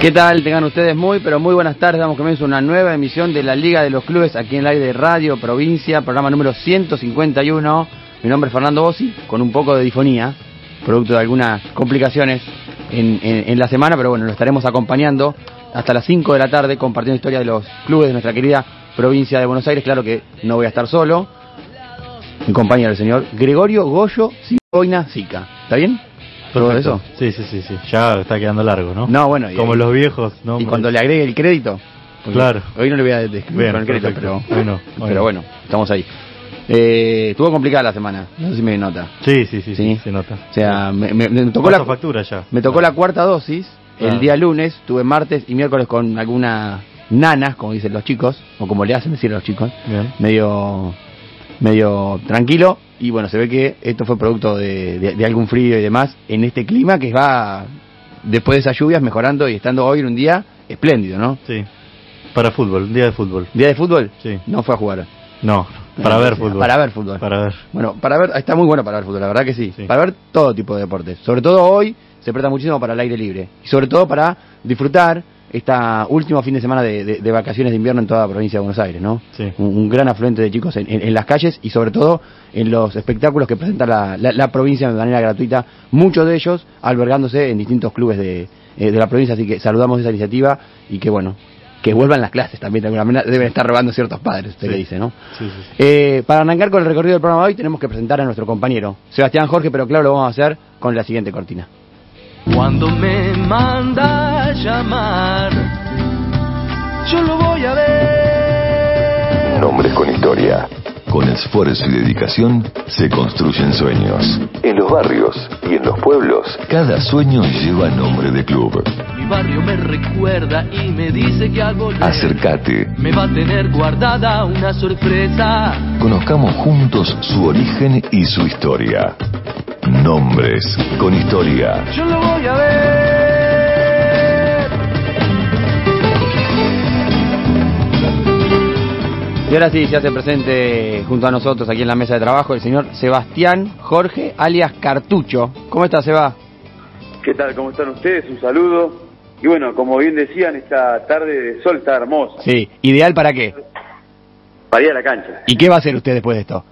¿Qué tal? Tengan ustedes muy, pero muy buenas tardes. Damos comienzo a una nueva emisión de la Liga de los Clubes aquí en el aire de Radio Provincia, programa número 151. Mi nombre es Fernando Bossi, con un poco de difonía, producto de algunas complicaciones en, la semana, pero bueno, lo estaremos acompañando hasta las 5 de la tarde compartiendo historia de los clubes de nuestra querida provincia de Buenos Aires. Claro que no voy a estar solo, en compañía del señor Gregorio Goyo Ciboina Sica. ¿Está bien? ¿Todo eso? Sí, sí, sí, sí. Ya está quedando largo, ¿no? No, bueno, y- Como los viejos, ¿no? Y cuando le agregue el crédito. Claro. Hoy no le voy a describir con el crédito, pero, Hoy no, hoy pero no. bueno, estamos ahí. Eh, estuvo complicada la semana, no sé si me nota. Sí, sí, sí, Sí. se nota. O sea, me, me- me tocó, la, factura ya. me tocó la cuarta dosis el día lunes, tuve martes y miércoles con algunas nanas, como dicen los chicos, o como le hacen decir a los chicos, Bien. medio medio tranquilo y bueno, se ve que esto fue producto de, de- de algún frío y demás en este clima que va después de esas lluvias mejorando y estando hoy en un día espléndido, ¿no? Sí. Para fútbol, un día de fútbol. ¿Día de fútbol? Sí. No fue a jugar. No, para ver fútbol. Para ver fútbol. Para ver. Bueno, para ver, está muy bueno para ver fútbol, la verdad que sí. Sí. Para ver todo tipo de deportes. Sobre todo hoy se presta muchísimo para el aire libre. Y sobre todo para disfrutar esta último fin de semana de, de- de vacaciones de invierno en toda la provincia de Buenos Aires, ¿no? Sí. Un, un gran afluente de chicos en, en- en las calles y sobre todo en los espectáculos que presenta la, la- la provincia de manera gratuita, muchos de ellos albergándose en distintos clubes de, eh, de la provincia, así que saludamos esa iniciativa y que bueno, que vuelvan las clases también de alguna manera, deben estar robando ciertos padres, usted Sí. le dice, ¿no? Sí, sí, sí. Eh, para arrancar con el recorrido del programa de hoy tenemos que presentar a nuestro compañero Sebastián Jorge, pero claro, lo vamos a hacer con la siguiente cortina. Cuando me manda llamar, yo lo voy a ver. Nombres con historia. Con esfuerzo y dedicación se construyen sueños. En los barrios y en los pueblos, cada sueño lleva nombre de club. Mi barrio me recuerda y me dice que al volver Acércate. me va a tener guardada una sorpresa. Conozcamos juntos su origen y su historia. Nombres con historia. Yo lo voy a ver. Y ahora sí, se hace presente junto a nosotros aquí en la mesa de trabajo el señor Sebastián Jorge, alias Cartucho. ¿Cómo está, Seba? ¿Qué tal? ¿Cómo están ustedes? Un saludo. Y bueno, como bien decían, esta tarde de sol está hermosa. Sí, ¿ideal para qué? Para ir a la cancha. ¿Y qué va a hacer usted después de esto?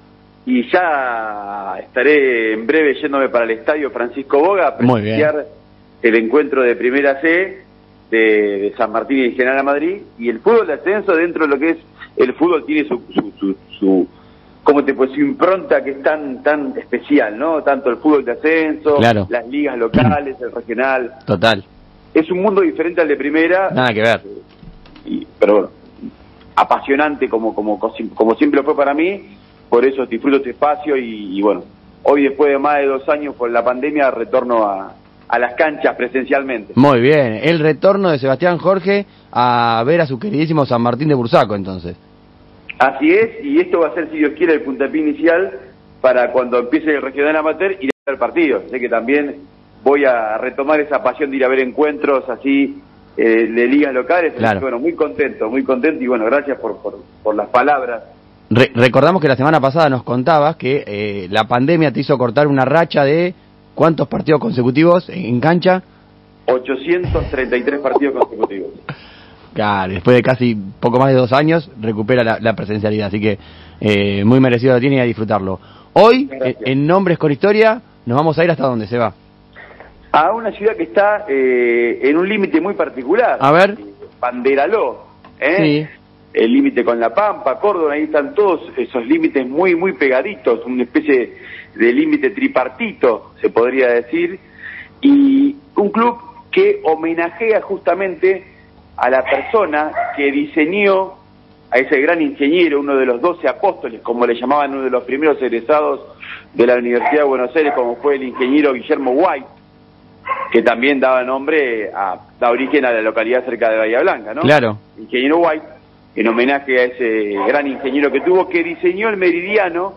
Y ya estaré en breve yéndome para el estadio Francisco Boga a presenciar el encuentro de Primera C de, de San Martín y General Madrid. Y el fútbol de ascenso dentro de lo que es el fútbol tiene su, su, su, su ¿cómo te decir? su impronta que es tan, tan especial, ¿no? Tanto el fútbol de ascenso, Claro. las ligas locales, el regional. Total, Es un mundo diferente al de primera. nada que ver. y- pero bueno, apasionante como, como, como siempre lo fue para mí, por eso disfruto este espacio y, y bueno, hoy después de más de dos años por la pandemia retorno a, a las canchas presencialmente. Muy bien, el retorno de Sebastián Jorge a ver a su queridísimo San Martín de Bursaco, entonces. Así es, y esto va a ser, si Dios quiere, el puntapié inicial para cuando empiece el regional amateur ir a ver el partido. Sé que también voy a retomar esa pasión de ir a ver encuentros así eh, de ligas locales. Claro. bueno, muy contento, muy contento y bueno, gracias por, por, por las palabras. Re- recordamos que la semana pasada nos contabas que eh, la pandemia te hizo cortar una racha de cuántos partidos consecutivos en, en cancha. 833 partidos consecutivos. Claro, después de casi poco más de dos años recupera la, la presencialidad, así que eh, muy merecido lo tiene y a disfrutarlo. Hoy, Gracias. en, Nombres con Historia, nos vamos a ir hasta donde se va. A una ciudad que está eh, en un límite muy particular. A ver. Banderaló. ¿eh? Sí. El límite con La Pampa, Córdoba, ahí están todos esos límites muy, muy pegaditos, una especie de límite tripartito, se podría decir. Y un club que homenajea justamente a la persona que diseñó a ese gran ingeniero, uno de los doce apóstoles, como le llamaban uno de los primeros egresados de la Universidad de Buenos Aires, como fue el ingeniero Guillermo White, que también daba nombre a, da origen a la localidad cerca de Bahía Blanca, ¿no? Claro. Ingeniero White, en homenaje a ese gran ingeniero que tuvo, que diseñó el meridiano,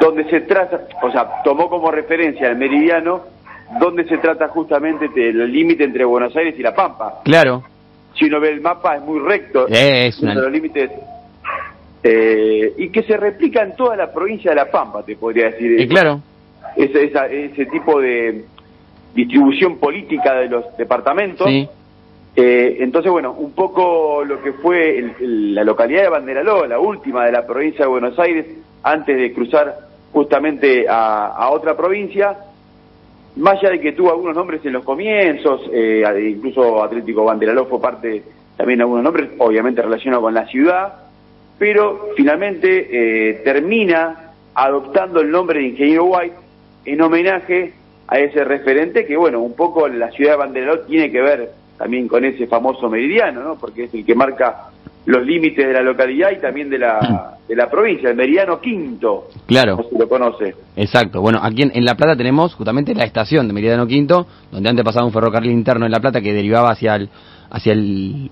donde se trata, o sea, tomó como referencia el meridiano, donde se trata justamente del límite entre Buenos Aires y La Pampa. Claro. Si uno ve el mapa es muy recto, es uno una- de los límites, eh, y que se replica en toda la provincia de La Pampa, te podría decir. Eh, claro. ese, esa- ese tipo de distribución política de los departamentos Sí. Eh, entonces, bueno, un poco lo que fue el- el- la localidad de Banderaló, la última de la provincia de Buenos Aires, antes de cruzar justamente a, a otra provincia, más allá de que tuvo algunos nombres en los comienzos, eh, incluso Atlético Banderaló fue parte también de algunos nombres, obviamente relacionados con la ciudad, pero finalmente eh, termina adoptando el nombre de Ingeniero White en homenaje a ese referente que, bueno, un poco la ciudad de Banderaló tiene que ver también con ese famoso meridiano, ¿no? Porque es el que marca los límites de la localidad y también de la, de la provincia, el meridiano quinto, Claro. no se lo conoce. Exacto. Bueno, aquí en, en La Plata tenemos justamente la estación de Meridiano Quinto, donde antes pasaba un ferrocarril interno en La Plata que derivaba hacia el hacia el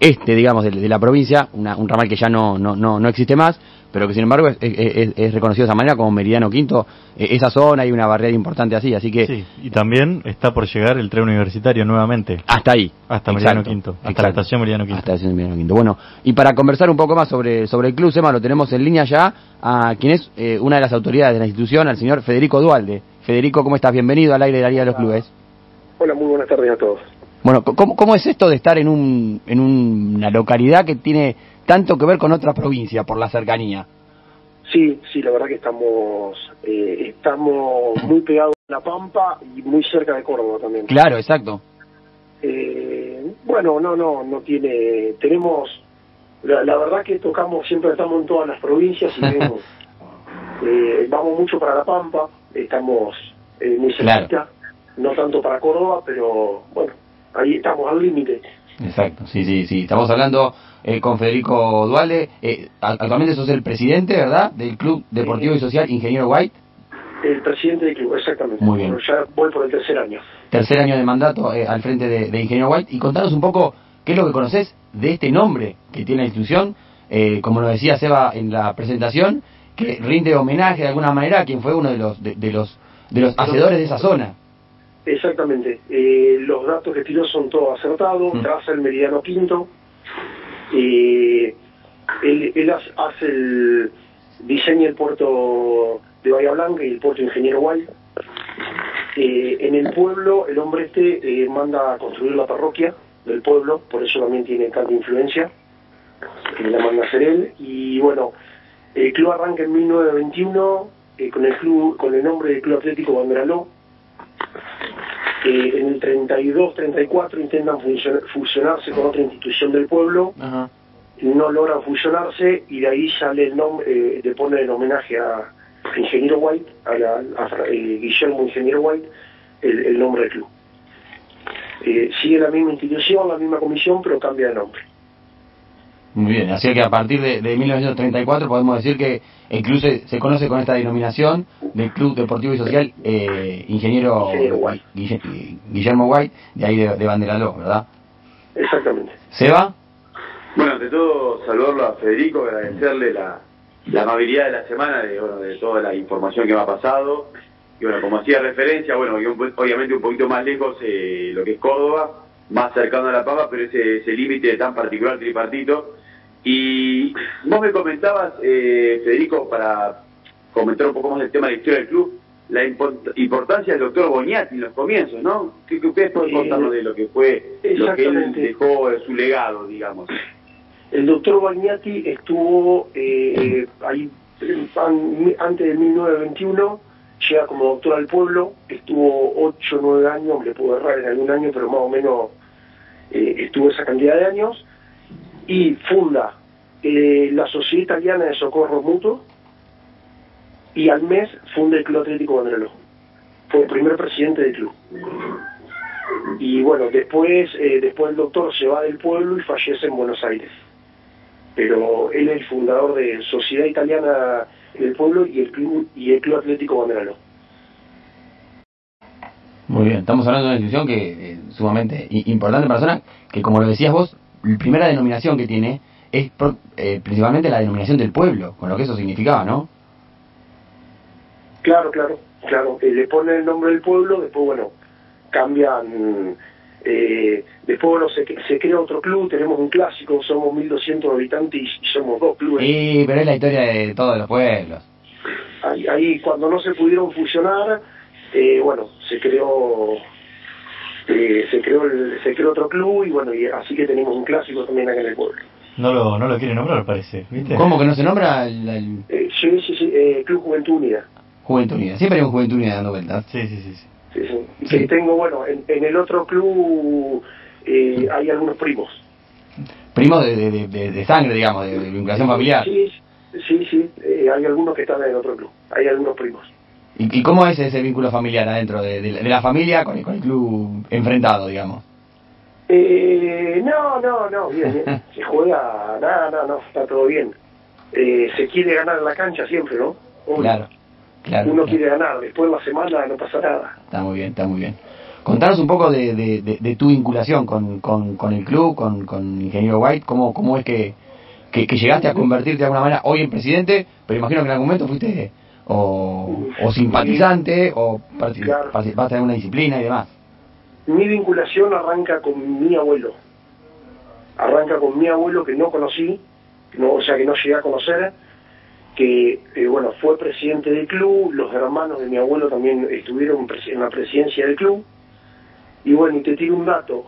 este, digamos, de, de la provincia, una- un ramal que ya no, no, no, no existe más, pero que sin embargo es, es- es- es reconocido de esa manera como Meridiano Quinto. Eh, esa zona hay una barrera importante así, así que Sí, y también está por llegar el tren universitario nuevamente. hasta ahí. Hasta Meridiano Quinto, hasta la estación Meridiano Quinto. Hasta la estación Meridiano Quinto. Bueno, y para conversar un poco más sobre, sobre el club, Sema, lo tenemos en línea ya a quien es eh, una de las autoridades de la institución, al señor Federico Dualde. Federico, ¿cómo estás? Bienvenido al aire de la Liga de los Clubes. Hola, muy buenas tardes a todos. Bueno, ¿cómo, cómo es esto de estar en, un, en una localidad que tiene tanto que ver con otra provincia por la cercanía? Sí, sí, la verdad que estamos eh, estamos muy pegados a La Pampa y muy cerca de Córdoba también. Claro, exacto. Eh, bueno, no, no, no tiene, tenemos, la, la verdad que tocamos, siempre estamos en todas las provincias y vemos, eh, vamos mucho para La Pampa, estamos eh, muy Claro. cerquita, no tanto para Córdoba, pero bueno, ahí estamos al límite. Exacto, sí, sí, sí. Estamos hablando eh, con Federico Dualde. Eh, actualmente sos el presidente, ¿verdad? Del Club Deportivo y Social Ingeniero White. El presidente del club, exactamente. Muy bien. Bueno, ya voy por el tercer año. tercer año de mandato eh, al frente de, de Ingeniero White y contanos un poco qué es lo que conoces de este nombre que tiene la institución, eh, como lo decía Seba en la presentación, que rinde homenaje de alguna manera a quien fue uno de los de, de los de los hacedores de esa zona. Exactamente. Eh, los datos que tiró son todos acertados. Mm. Traza el meridiano quinto. Eh, él él hace- el diseña el puerto de Bahía Blanca y el puerto Ingeniero Guay. Eh, en el pueblo, el hombre este eh, manda a construir la parroquia del pueblo, por eso también tiene tanta influencia, que la manda a hacer él. Y bueno, el club arranca en 1921 eh, con el club con el nombre de Club Atlético Banderaló, eh, en el 32-34 intentan fusiona- fusionarse con otra institución del pueblo, no logran fusionarse y de ahí sale el nombre, eh, le ponen el homenaje a, a Ingeniero White, a, la- a eh, Guillermo Ingeniero White, el, el nombre del club. Eh, sigue la misma institución, la misma comisión, pero cambia de nombre. Muy bien, así que a partir de, de 1934 podemos decir que el club se, se conoce con esta denominación del Club Deportivo y Social eh, Ingeniero Guillermo White, de ahí de, de Banderaló, ¿verdad? Exactamente. Seba, Bueno, ante todo, saludarlo a Federico, agradecerle la, la amabilidad de la semana, de, bueno, de toda la información que me ha pasado. Y bueno, como hacía referencia, bueno, obviamente un poquito más lejos eh, lo que es Córdoba, más cercano a La Pampa, pero ese, ese límite tan particular tripartito. Y vos me comentabas, eh, Federico, para comentar un poco más el tema de la historia del club, la import- importancia del doctor Boñati en los comienzos, ¿no? ¿Qué, qué ustedes pueden Eh, contarnos de lo que fue, lo que él dejó, su legado, digamos? El doctor Bagnati estuvo eh, ahí an- antes de 1921, llega como doctor al pueblo, estuvo 8 o 9 años, le puedo errar en algún año, pero más o menos eh, estuvo esa cantidad de años, y funda eh, la Sociedad Italiana de Socorro Mutuo, y al mes funda el Club Atlético Banderaló. Fue el primer presidente del club. Y bueno, después, eh, después el doctor se va del pueblo y fallece en Buenos Aires pero él es el fundador de Sociedad Italiana del Pueblo y el Club, y el Club Atlético Banderaló. Muy bien, estamos hablando de una institución que es sumamente importante persona, que como lo decías vos, la primera denominación que tiene es pro- eh, principalmente la denominación del pueblo, con lo que eso significaba, ¿no? Claro, claro, claro. Eh, le ponen el nombre del pueblo, después, bueno, cambian. Eh, después, bueno, se, se crea otro club, tenemos un clásico, somos 1.200 habitantes y, y somos dos clubes. Sí, pero es la historia de todos los pueblos. Ahí, ahí, cuando no se pudieron fusionar, eh, bueno, se creó eh, se creó el, se creó otro club y bueno, y así que tenemos un clásico también acá en el pueblo. No lo, no lo quiere nombrar, parece, ¿viste? ¿Cómo que no se nombra el, el Eh, sí, sí, sí, eh, Club Juventud Unida. Juventud Unida? Siempre hay un Juventud Unida dando vueltas. Sí, sí, sí. sí. Sí, sí. Tengo, bueno, en, en el otro club eh, hay algunos primos. Primos de, de, de- sangre, digamos, de, de vinculación familiar. Sí, sí, sí, eh, hay algunos que están en el otro club, hay algunos primos. ¿Y, y cómo es ese vínculo familiar adentro de, de la- de la familia con el, con el club enfrentado, digamos? Eh, no, no, no, bien, bien. Se juega, nada, no, no, está todo bien. Eh, se quiere ganar en la cancha siempre, ¿no? Obvio. Claro, claro. Uno claro. quiere ganar, después de la semana no pasa nada. Está muy bien, está muy bien. Contanos un poco de, de, de- de tu vinculación con, con, con el club, con, con Ingeniero White, cómo, cómo es que, que, que llegaste a convertirte de alguna manera hoy en presidente, pero imagino que en algún momento fuiste o, o simpatizante o partic- Claro. participaste en una disciplina y demás. Mi vinculación arranca con mi abuelo. Arranca con mi abuelo que no conocí, no, o sea que no llegué a conocer, que eh, bueno fue presidente del club, los hermanos de mi abuelo también estuvieron en la presidencia del club. Y bueno, y te tiro un dato.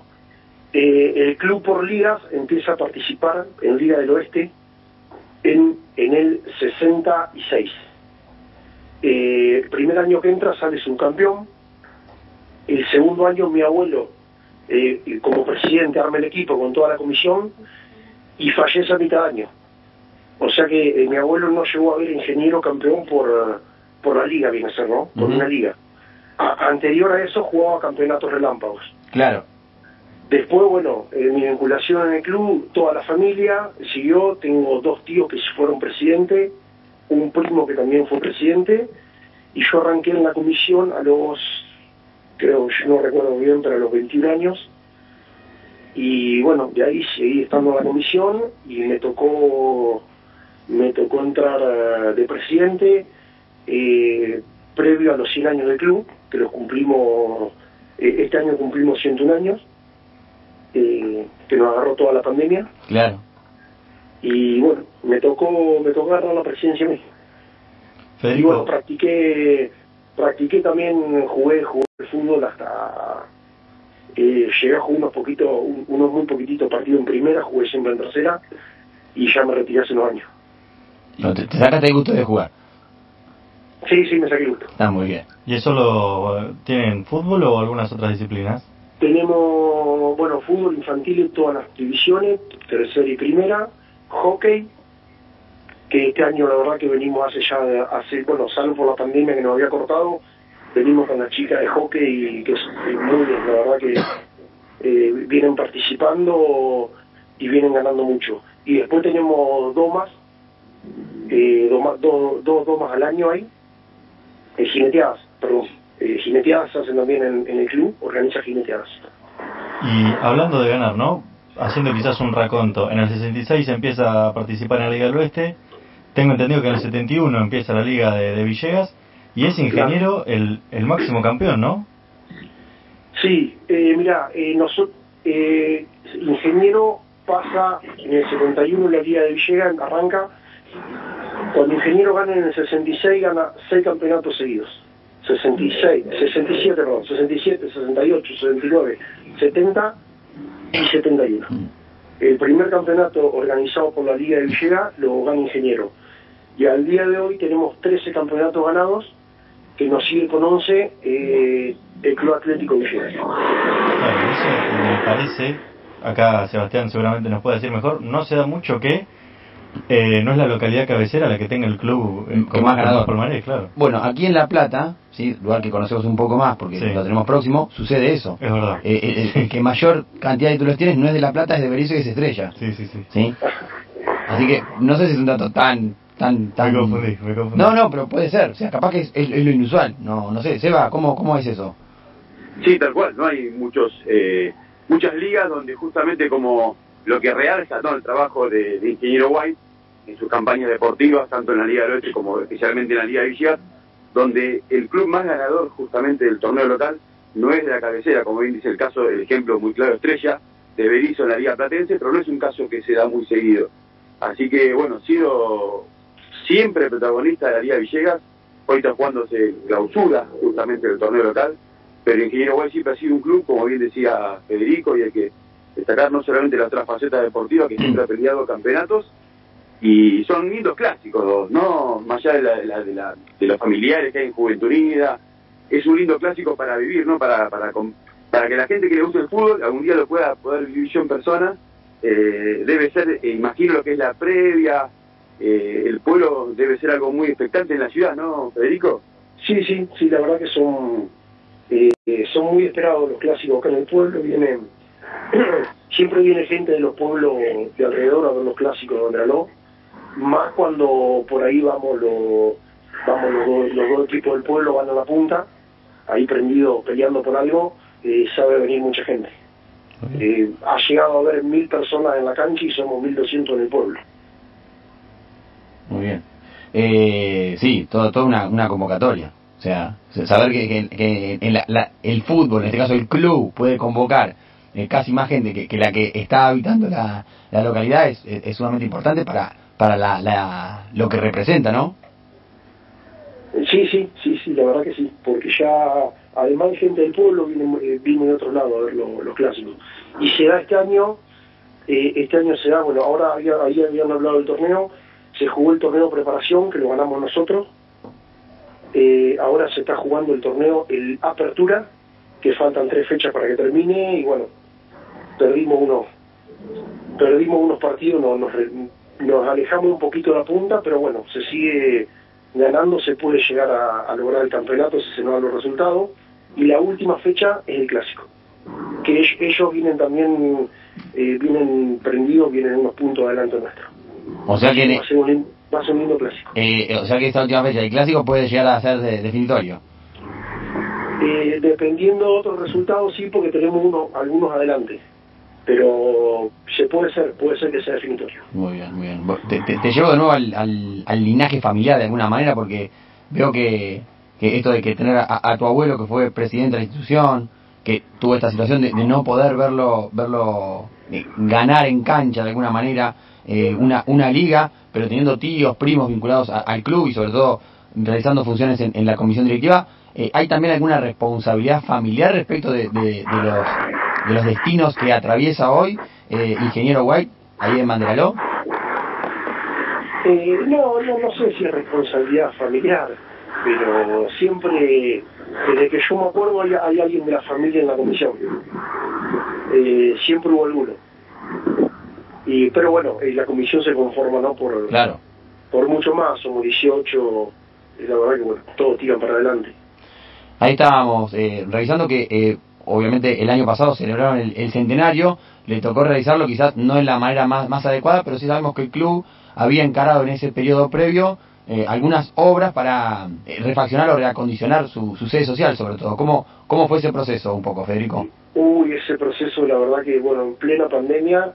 Eh, el club por ligas empieza a participar en Liga del Oeste en, en el 66. Eh, el primer año que entra sale subcampeón, el segundo año mi abuelo, eh, como presidente, arma el equipo con toda la comisión y fallece a mitad de año. O sea que eh, mi abuelo no llegó a ver ingeniero campeón por, por la liga, viene a ser, ¿no? Por una liga. A- anterior a eso jugaba campeonatos relámpagos. Claro, Después, bueno, eh, mi vinculación en el club, toda la familia siguió. Tengo dos tíos que fueron presidente, un primo que también fue presidente, y yo arranqué en la comisión a los, creo, yo no recuerdo bien, pero a los 21 años. Y bueno, de ahí seguí estando en la comisión y me tocó, me tocó entrar de presidente eh, previo a los 100 años del club, que los cumplimos, eh, este año cumplimos 101 años eh, que nos agarró toda la pandemia. Claro. y bueno me tocó me tocó agarrar la presidencia a mí y bueno Federico, practiqué practiqué también jugué jugué fútbol hasta eh, llegué a jugar unos poquitos un- unos muy poquititos partidos en primera jugué siempre en tercera y ya me retiré hace unos años No, te, te sacaste el gusto de jugar. sí sí me saqué el gusto Está muy bien. ¿y eso lo tienen fútbol o algunas otras disciplinas? Tenemos, bueno, fútbol infantil en todas las divisiones, tercera y primera, hockey, que este año la verdad que venimos hace ya, hace, bueno, salvo por la pandemia que nos había cortado, venimos con las chicas de hockey y que es muy bien, la verdad que eh, vienen participando y vienen ganando mucho. Y después tenemos domas, eh, doma- do- dos domas al año ahí, eh, jineteadas, perdón, eh, jineteadas se hacen también en, en el club, organiza jineteadas. Y hablando de ganar, ¿no? Haciendo quizás un raconto, en el 66 empieza a participar en la Liga del Oeste, tengo entendido que en el 71 empieza la Liga de, de Villegas, y es ingeniero el, el máximo campeón, ¿no? Sí, eh, mira, eh, nosotros, eh, ingeniero pasa en el 71 la Liga de Villegas, arranca. Cuando ingeniero gana en el 66, gana seis campeonatos seguidos. 66, 67, perdón, 67, 68, 69, 70 y 71. El primer campeonato organizado por la Liga de Villegas lo gana ingeniero. Y al día de hoy tenemos 13 campeonatos ganados, que nos sigue con 11 eh, el Club Atlético Villegas. Claro, eso me parece, acá Sebastián seguramente nos puede decir mejor, no se da mucho que eh, no es la localidad cabecera la que tenga el club eh, Que con más ganador. palmarés, claro. Bueno, aquí en La Plata, ¿sí? lugar que conocemos un poco más porque Sí. lo tenemos próximo, sucede eso. Es verdad. Eh, eh, el, el que mayor cantidad de títulos tienes no es de La Plata, es de Berizo y es Estrella. Sí, sí, sí. ¿sí? Así que no sé si es un dato tan... tan, tan... Me confundí, me confundí. No, no, pero puede ser. O sea, capaz que es, es- es lo inusual. No, no sé. Seba, ¿cómo, cómo es eso? Sí, tal cual, no hay muchos eh, muchas ligas donde justamente como lo que realza ¿no? el trabajo de, de Ingeniero White en sus campañas deportivas, tanto en la Liga del Oeste como especialmente en la Liga de Villegas, donde el club más ganador justamente del torneo local no es de la cabecera, como bien dice el caso, el ejemplo muy claro Estrella, de Berizo en la Liga Platense, pero no es un caso que se da muy seguido. Así que bueno, sido siempre protagonista de la Liga Villegas, hoy está jugándose clausura justamente del torneo local, pero Ingeniero Guay siempre ha sido un club, como bien decía Federico, y hay que destacar no solamente la otra faceta deportiva, que siempre ha peleado campeonatos, y son lindos clásicos, ¿no? Más allá de, la, de, la, de, los familiares que hay en Juventud Unida, es un lindo clásico para vivir, ¿no? Para, para, para que la gente que le guste el fútbol algún día lo pueda poder vivir yo en persona. Eh, debe ser, eh, imagino lo que es la previa, eh, el pueblo debe ser algo muy expectante en la ciudad, ¿no, Federico? Sí, sí, sí, la verdad que son eh, son muy esperados los clásicos acá en el pueblo, vienen siempre viene gente de los pueblos de alrededor a ver los clásicos de Andraló, más cuando por ahí vamos los vamos los dos, los dos equipos del pueblo van a la punta, ahí prendido peleando por algo, eh, sabe venir mucha gente. Eh, ha llegado a haber mil personas en la cancha y somos mil doscientos en el pueblo. Muy bien. Eh, sí, toda todo una, una convocatoria. O sea, saber que, que, que en la, la, el fútbol, en este caso el club, puede convocar eh, casi más gente que, que, la que está habitando la, la localidad es, es, es, sumamente importante para, para la, la, lo que representa, ¿no? Sí, sí, sí, sí, la verdad que sí, porque ya además de gente del pueblo viene, eh, viene de otro lado a ver lo, los clásicos. Y se da este año, eh, este año se da, bueno, ahora había, ahí habían hablado del torneo, se jugó el torneo preparación, que lo ganamos nosotros, eh, ahora se está jugando el torneo, el Apertura, que faltan tres fechas para que termine, y bueno, perdimos unos, perdimos unos partidos, nos, nos, nos alejamos un poquito de la punta, pero bueno, se sigue ganando se puede llegar a, a, lograr el campeonato si se no dan los resultados. Y la última fecha es el clásico. Que ellos, ellos vienen también, eh, vienen prendidos, vienen unos puntos adelante nuestro. O sea que... Va a ser un, va a ser un lindo clásico. Eh, o sea que esta última fecha del clásico puede llegar a ser de, definitorio. Eh, dependiendo de otros resultados, sí, porque tenemos uno, algunos adelante pero se puede ser, puede ser que sea definitorio. Muy bien, muy bien. Te, te, llevo de nuevo al, al, linaje familiar de alguna manera porque veo que, que esto de que tener a, a, tu abuelo que fue presidente de la institución, que tuvo esta situación de, de no poder verlo, verlo eh, ganar en cancha de alguna manera eh, una, una liga, pero teniendo tíos, primos vinculados al club y sobre todo realizando funciones en, en la comisión directiva, eh, ¿hay también alguna responsabilidad familiar respecto de, de los de los destinos que atraviesa hoy eh, Ingeniero White ahí en Manderaló? Eh, no, no, no sé si es responsabilidad familiar, pero siempre, desde que yo me acuerdo, hay, hay alguien de la familia en la comisión. Eh, siempre hubo alguno. Y, pero bueno, eh, la comisión se conforma no por, claro. por mucho más, somos 18, y la verdad que bueno, todos tiran para adelante. Ahí estábamos eh, revisando que eh, obviamente el año pasado celebraron el, el, centenario, le tocó realizarlo quizás no en la manera más, más adecuada, pero sí sabemos que el club había encarado en ese periodo previo eh, algunas obras para eh, refaccionar o reacondicionar su, sede social, sobre todo. ¿Cómo, ¿Cómo fue ese proceso un poco, Federico? Uy, ese proceso, la verdad que, bueno, en plena pandemia,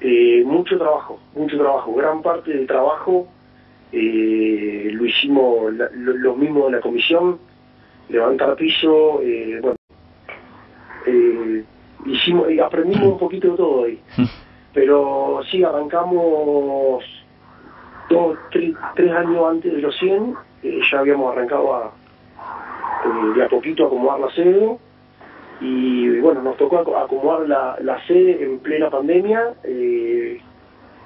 eh, mucho trabajo, mucho trabajo. Gran parte del trabajo eh, lo hicimos lo, los mismos de la comisión, levantar piso, eh, bueno, eh, hicimos, eh, aprendimos un poquito de todo ahí. Pero sí, arrancamos dos, tres, tres años antes de los 100, eh, ya habíamos arrancado a, eh, de a poquito a acomodar la sede y bueno, nos tocó acomodar la, la sede en plena pandemia, eh,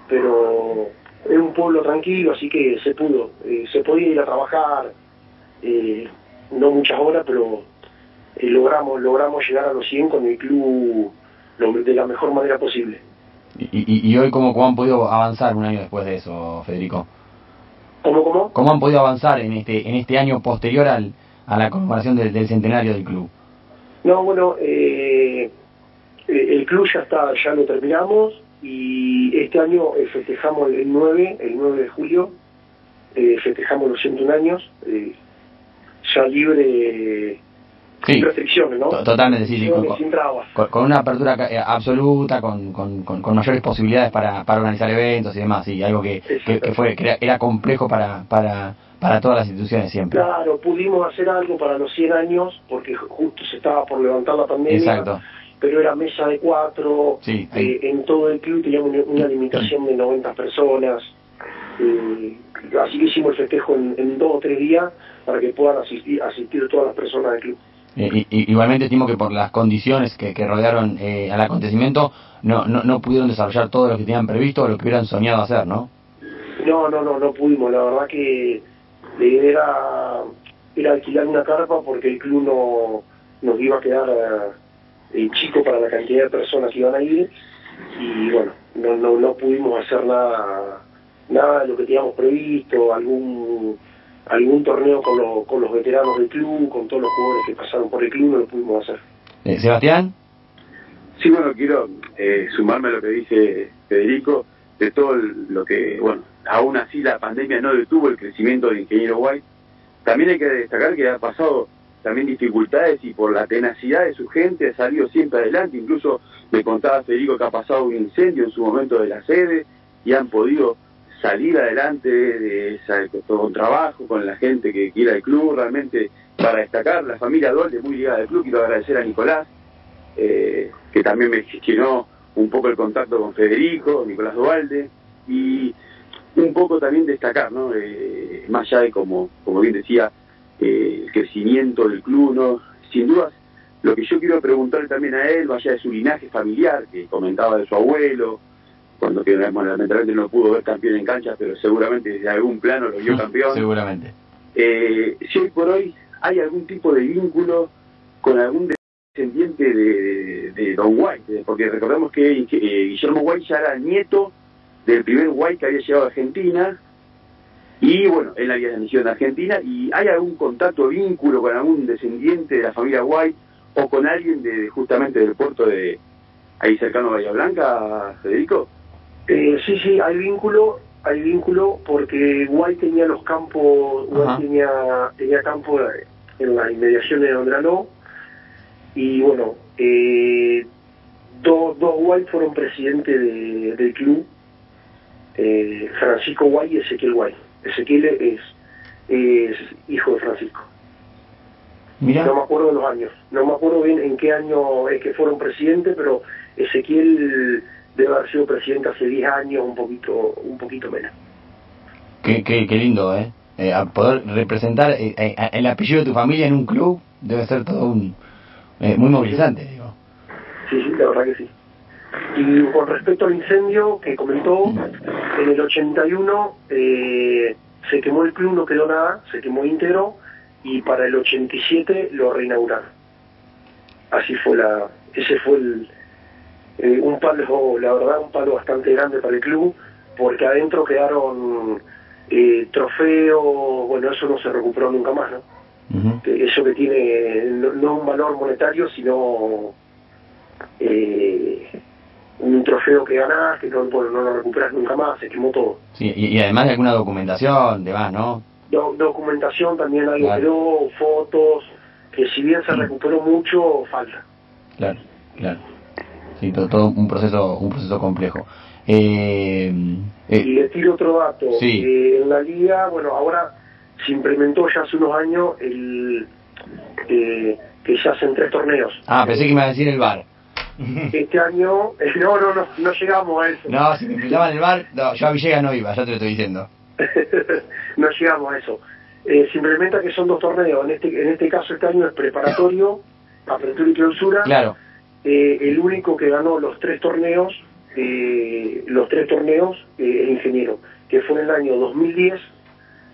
pero es un pueblo tranquilo, así que se pudo, se podía ir a trabajar, no muchas horas, pero eh, logramos logramos llegar a los 100 con el club lo, de la mejor manera posible. ¿Y, y, y hoy cómo, cómo han podido avanzar un año después de eso, Federico? ¿Cómo, cómo? ¿Cómo han podido avanzar en este en este año posterior al, a la conmemoración del, del centenario del club? No, bueno, eh, el club ya está, ya lo terminamos y este año eh, festejamos el 9, el 9 de julio, eh, festejamos los 101 años, eh, ya libre, sí, sin restricciones, ¿no? Totalmente, sí, sí, con, sin trabas. Con, con, una apertura eh, absoluta, con, con, con, mayores posibilidades para, para organizar eventos y demás, y algo que, que, que fue que era, era complejo para, para para todas las instituciones siempre. Claro, pudimos hacer algo para los 100 años, porque justo se estaba por levantar la pandemia. Exacto. Pero era mesa de cuatro, sí, eh, en todo el club teníamos una limitación de 90 personas. Eh, así que hicimos el festejo en, en, dos o tres días para que puedan asistir, asistir todas las personas del club. Eh, igualmente estimo que por las condiciones que, que rodearon eh, al acontecimiento no, no, no pudieron desarrollar todo lo que tenían previsto o lo que hubieran soñado hacer, ¿no? No, no, no, no pudimos. La verdad que la idea era, era alquilar una carpa porque el club no nos iba a quedar eh, chico para la cantidad de personas que iban a ir y bueno, no, no, no pudimos hacer nada, nada de lo que teníamos previsto, algún algún torneo con, los con los veteranos del club, con todos los jugadores que pasaron por el club, no lo pudimos hacer. Eh, Sebastián, Sí, bueno, quiero eh, sumarme a lo que dice Federico, de todo lo que, bueno, aún así la pandemia no detuvo el crecimiento del ingeniero White. También hay que destacar que ha pasado también dificultades y por la tenacidad de su gente ha salido siempre adelante. Incluso me contaba Federico que ha pasado un incendio en su momento de la sede y han podido salir adelante de esa, con trabajo, con la gente que quiera el club, realmente para destacar la familia Dolde muy ligada al club, quiero agradecer a Nicolás, eh, que también me gestionó un poco el contacto con Federico, Nicolás Duvalde, y un poco también destacar, ¿no? Eh, más allá de como, como bien decía, eh, el crecimiento del club, ¿no? Sin dudas, lo que yo quiero preguntarle también a él, más allá de su linaje familiar, que comentaba de su abuelo, cuando que bueno, lamentablemente no pudo ver campeón en cancha, pero seguramente desde algún plano lo vio campeón. seguramente. Eh, si hoy por hoy hay algún tipo de vínculo con algún descendiente de, de, de Don White, porque recordemos que eh, Guillermo White ya era nieto del primer White que había llegado a Argentina, y bueno, él había nacido en Argentina, y hay algún contacto, vínculo con algún descendiente de la familia White, o con alguien de justamente del puerto de ahí cercano a Bahía Blanca, Federico. Eh, sí, sí, hay vínculo, hay vínculo porque Guay tenía los campos, Guay Ajá. tenía, tenía campo en las inmediaciones de Ondraló y bueno, eh, dos, dos Guay fueron presidentes de- del club, eh, Francisco Guay y Ezequiel Guay. Ezequiel es, es hijo de Francisco. No me acuerdo de los años, no me acuerdo bien en qué año es que fueron presidentes, pero Ezequiel debe haber sido presidente hace 10 años, un poquito, un poquito menos. qué, qué, qué lindo, ¿eh? Eh, a poder representar eh, eh, el apellido de tu familia en un club debe ser todo un eh, muy movilizante, digo. Sí, sí, la verdad que sí. Y con respecto al incendio que comentó, en el 81 eh, se quemó el club, no quedó nada, se quemó íntegro y para el 87 lo reinauguraron. Así fue la, ese fue el, eh, un palo, la verdad, un palo bastante grande para el club, porque adentro quedaron eh, trofeos, bueno, eso no se recuperó nunca más, ¿no? Eso que tiene no, no un valor monetario, sino eh, un trofeo que ganás, que no, bueno, no lo recuperas nunca más, se quemó todo. Sí, y, y además de alguna documentación, demás, ¿no? Do- documentación también algo Claro. quedó, fotos, que si bien se recuperó mucho, falta. Claro, claro. Sí, todo, todo un proceso un proceso complejo. Eh, Y eh, le tiro otro dato. Sí. Eh, en la liga, bueno, ahora se implementó ya hace unos años el eh, que se hacen tres torneos. ah, pensé que me iba a decir el bar. Este año, no, no, no, no llegamos a eso. No, si me invitaban el bar, no, yo a Villegas no iba, ya te lo estoy diciendo. no llegamos a eso. Eh, se implementa que son dos torneos. En este, en este caso, este año es preparatorio, apertura y clausura. Claro, Eh, el único que ganó los tres torneos, eh, los tres torneos, eh, el ingeniero, que fue en el año 2010.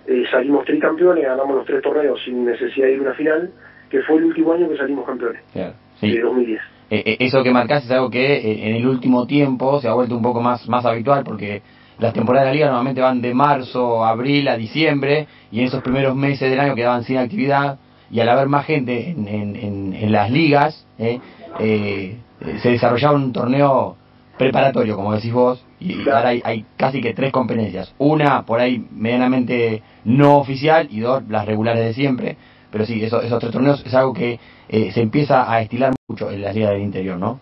eh, salimos tricampeones, ganamos los tres torneos sin necesidad de ir a una final, que fue el último año que salimos campeones, claro. Sí. de 2010. Eh, eh, eso que marcás es algo que eh, en el último tiempo se ha vuelto un poco más, más habitual porque las temporadas de la liga normalmente van de marzo, abril a diciembre y en esos primeros meses del año quedaban sin actividad y al haber más gente en, en, en, en las ligas eh, eh, se desarrollaba un torneo preparatorio, como decís vos, y ahora hay, hay casi que tres competencias. Una por ahí medianamente no oficial y dos las regulares de siempre. Pero sí, eso, esos tres torneos es algo que eh, se empieza a estilar mucho en las ligas del interior, ¿no?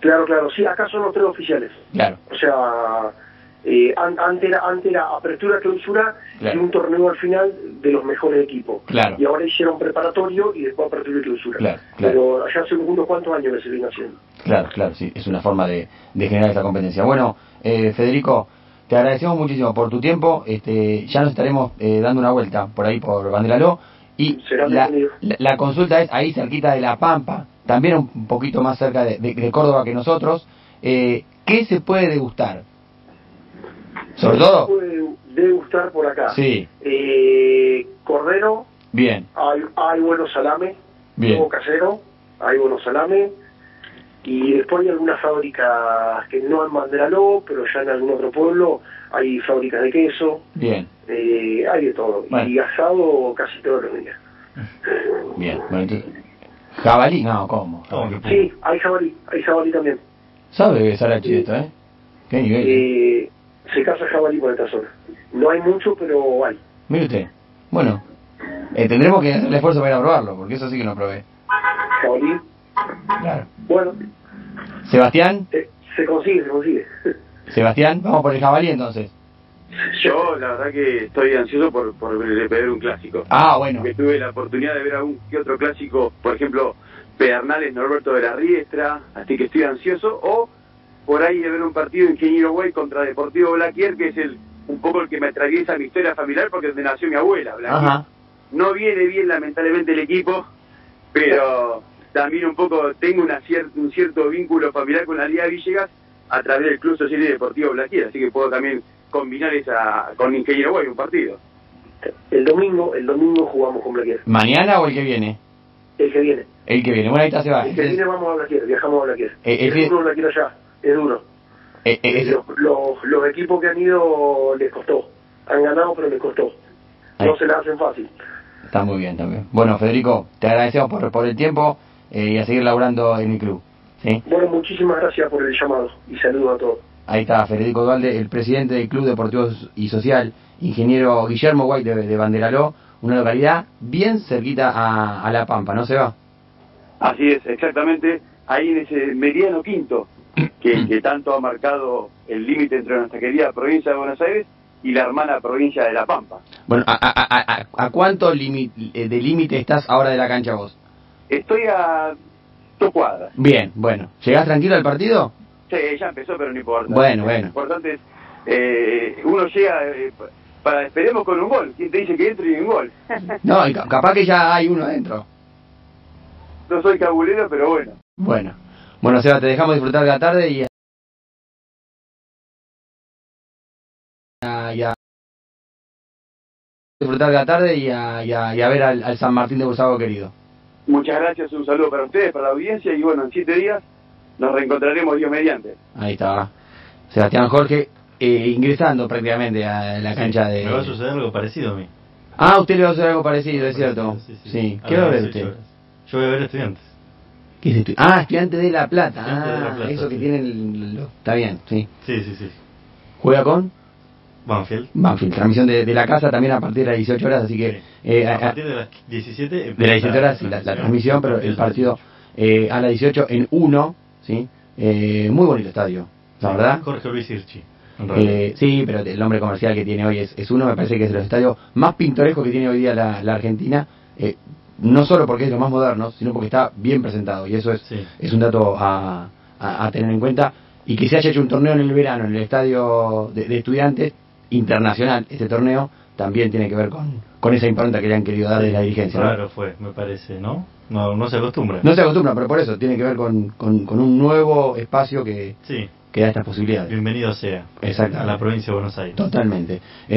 Claro, claro, sí, acá son los tres oficiales. Claro, O sea, eh, an- antes, era, antes era apertura, clausura Claro. y un torneo al final de los mejores equipos. Claro. Y ahora hicieron preparatorio y después apertura y clausura. Claro. Pero allá hace unos cuantos años que se viene haciendo. claro, claro, sí, es una forma de, de generar esta competencia. Bueno, eh, Federico, te agradecemos muchísimo por tu tiempo. Este, ya nos estaremos eh, dando una vuelta por ahí por Banderaló Y la, la- la consulta es ahí cerquita de La Pampa, también un poquito más cerca de, de- de Córdoba que nosotros. Eh, ¿Qué se puede degustar? Sobre todo, Puede degustar por acá. sí, Eh, cordero, bien, hay, hay buenos salames, bien, casero, hay buenos salames. Y después hay algunas fábricas que no en Banderaló, pero ya en algún otro pueblo hay fábricas de queso, bien, eh, hay de todo. Bueno. Y asado casi todos los días. bien. Bueno, entonces, jabalí, no, ¿cómo? ¿Cómo que Sí, hay jabalí, hay jabalí también. ¿Sabe Sarachi esto, eh? ¿Qué nivel? eh? Se caza jabalí por esta zona. No hay mucho, pero hay. Mire usted. Bueno, eh, tendremos que hacer el esfuerzo para ir a probarlo, porque eso sí que no probé. Jabalí, Claro. bueno, Sebastián, eh, se consigue, se consigue. Sebastián, vamos por el jabalí entonces. Yo, la verdad que estoy ansioso por, por ver un clásico. Ah, bueno. que tuve la oportunidad de ver algún que otro clásico, por ejemplo, Pedernales Norberto de la Riestra, así que estoy ansioso, o por ahí de ver un partido de Ingeniero Güey contra Deportivo Blaquier, que es el un poco el que me atraviesa mi historia familiar porque es donde nació mi abuela, Blaquier. No viene bien lamentablemente el equipo, pero también un poco tengo una cier- un cierto vínculo familiar con la Liga de Villegas a través del Club Social y Deportivo Blaquier, así que puedo también combinar esa con Ingeniero Güey, un partido. El domingo, el domingo jugamos con Blaquier. ¿Mañana o el que viene? El que viene. El que viene. Bueno, ahí está Seba. El que viene vamos a Blaquier, viajamos a Blaquier. Eh, duro Blaquier allá, es duro. eh, eh, ese- los, los, los equipos que han ido les costó. Han ganado, pero les costó. No se la hacen fácil. Está muy bien también. Bueno, Federico, te agradecemos por, por el tiempo eh, y a seguir laburando en el club. ¿sí? Bueno, muchísimas gracias por el llamado y saludos a todos. Ahí está Federico Dualde, el presidente del Club Deportivo y Social, ingeniero Guillermo White de, de Banderaló, una localidad bien cerquita a, a La Pampa, ¿no se va? Así es, exactamente, ahí en ese mediano quinto que, que tanto ha marcado el límite entre nuestra querida provincia de Buenos Aires y la hermana provincia de La Pampa. Bueno, ¿a, a, a, a- a cuánto limi- eh, de límite estás ahora de la cancha vos? Estoy a dos cuadras. Bien, bueno. ¿Llegás tranquilo al partido? Sí, ya empezó, pero no importa. Bueno, bueno. Lo importante es, eh, uno llega eh, para, esperemos con un gol. ¿Quién te dice que entre y un gol? No, capaz que ya hay uno adentro. no soy cabulero, pero bueno. Bueno. Bueno, Seba, te dejamos disfrutar de la tarde y... a- y a- disfrutar de la tarde y a, y a- y a ver al, al San Martín de Bursago querido. Muchas gracias, un saludo para ustedes, para la audiencia y bueno, en siete días nos reencontraremos Dios mediante. Ahí está. Sebastián Jorge eh, ingresando prácticamente a la cancha de... Me va a suceder algo parecido a mí. Ah, usted le va a hacer algo parecido, es cierto. Sí, sí. Sí. A ¿Qué va a ver 18 usted? Yo voy a ver estudiantes. ¿Qué es esto? Ah, estudiante de La Plata. Estudiante de La Ah, Plata, eso que tienen... lo- Está bien, sí. Sí, sí, sí. Juega con Banfield. Banfield. Transmisión de, de la casa también a partir de las 18 horas, así que... Sí. eh, a a- partir de las 17 de las 17 horas sí, la, la transmisión, pero el partido eh, a las 18 en 1, ¿sí? Eh, muy bonito estadio, la verdad. Jorge Luis Irchi. Eh, sí, pero el nombre comercial que tiene hoy es, es uno, me parece que es de los estadios más pintorescos que tiene hoy día la, la Argentina, eh, no solo porque es lo más moderno, sino porque está bien presentado, y eso es, Sí. es un dato a, a- a tener en cuenta. Y que se haya hecho un torneo en el verano en el estadio de, de estudiantes internacional, este torneo, también tiene que ver con, con esa impronta que le han querido dar de la dirigencia. ¿no? Raro fue, me parece, ¿no? No, no se acostumbra. No se acostumbra, pero por eso tiene que ver con, con, con un nuevo espacio que, Sí, que da estas posibilidades. bienvenido sea. Exactamente. A la provincia de Buenos Aires. Totalmente. Eh,